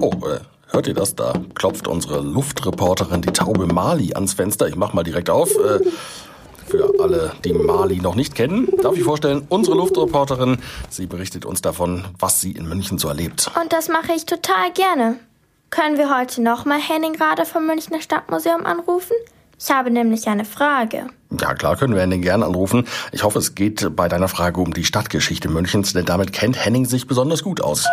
Oh, äh, hört ihr das? Da klopft unsere Luftreporterin, die Taube Mali, ans Fenster. Ich mach mal direkt auf. Äh, für alle, die Mali noch nicht kennen, darf ich vorstellen, unsere Luftreporterin. Sie berichtet uns davon, was sie in München so erlebt. Und das mache ich total gerne. Können wir heute nochmal Henning Rader vom Münchner Stadtmuseum anrufen? Ich habe nämlich eine Frage. Ja, klar können wir Henning gern anrufen. Ich hoffe, es geht bei deiner Frage um die Stadtgeschichte Münchens, denn damit kennt Henning sich besonders gut aus.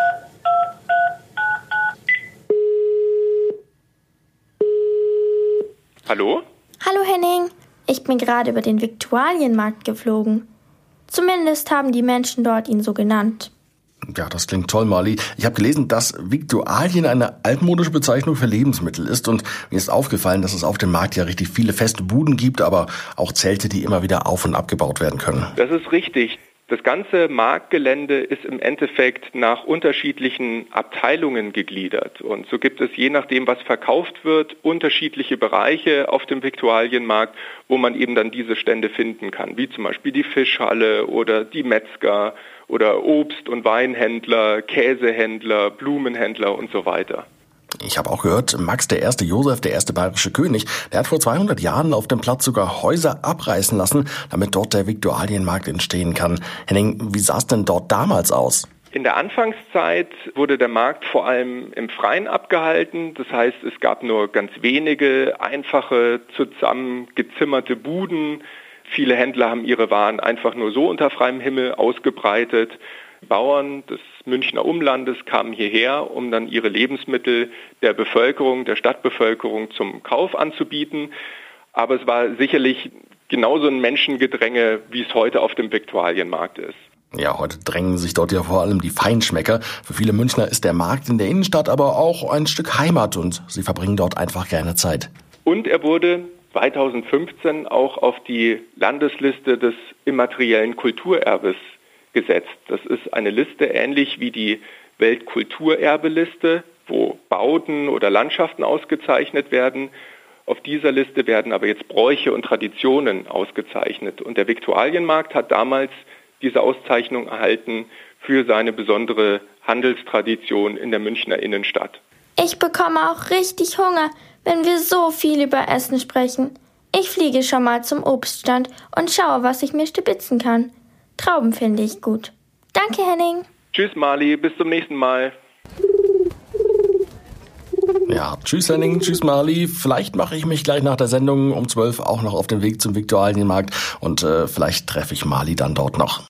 Hallo? Hallo Henning, ich bin gerade über den Viktualienmarkt geflogen. Zumindest haben die Menschen dort ihn so genannt. Ja, das klingt toll, Marley. Ich habe gelesen, dass Viktualien eine altmodische Bezeichnung für Lebensmittel ist und mir ist aufgefallen, dass es auf dem Markt ja richtig viele feste Buden gibt, aber auch Zelte, die immer wieder auf und abgebaut werden können. Das ist richtig. Das ganze Marktgelände ist im Endeffekt nach unterschiedlichen Abteilungen gegliedert. Und so gibt es je nachdem, was verkauft wird, unterschiedliche Bereiche auf dem Viktualienmarkt, wo man eben dann diese Stände finden kann, wie zum Beispiel die Fischhalle oder die Metzger oder Obst- und Weinhändler, Käsehändler, Blumenhändler und so weiter. Ich habe auch gehört, Max der erste Josef, der erste bayerische König, der hat vor 200 Jahren auf dem Platz sogar Häuser abreißen lassen, damit dort der Viktualienmarkt entstehen kann. Henning, wie sah es denn dort damals aus? In der Anfangszeit wurde der Markt vor allem im Freien abgehalten. Das heißt, es gab nur ganz wenige einfache, zusammengezimmerte Buden. Viele Händler haben ihre Waren einfach nur so unter freiem Himmel ausgebreitet. Bauern des Münchner Umlandes kamen hierher, um dann ihre Lebensmittel der Bevölkerung, der Stadtbevölkerung zum Kauf anzubieten. Aber es war sicherlich genauso ein Menschengedränge, wie es heute auf dem Viktualienmarkt ist. Ja, heute drängen sich dort ja vor allem die Feinschmecker. Für viele Münchner ist der Markt in der Innenstadt aber auch ein Stück Heimat und sie verbringen dort einfach gerne Zeit. Und er wurde 2015 auch auf die Landesliste des immateriellen Kulturerbes gesetzt. Das ist eine Liste ähnlich wie die Weltkulturerbeliste, wo Bauten oder Landschaften ausgezeichnet werden. Auf dieser Liste werden aber jetzt Bräuche und Traditionen ausgezeichnet. Und der Viktualienmarkt hat damals diese Auszeichnung erhalten für seine besondere Handelstradition in der Münchner Innenstadt. Ich bekomme auch richtig Hunger, wenn wir so viel über Essen sprechen. Ich fliege schon mal zum Obststand und schaue, was ich mir stibitzen kann. Trauben finde ich gut. Danke, Henning. Tschüss, Mali. Bis zum nächsten Mal. Ja, tschüss Henning, tschüss Marli. Vielleicht mache ich mich gleich nach der Sendung um 12 auch noch auf den Weg zum Viktualienmarkt und äh, vielleicht treffe ich Marli dann dort noch.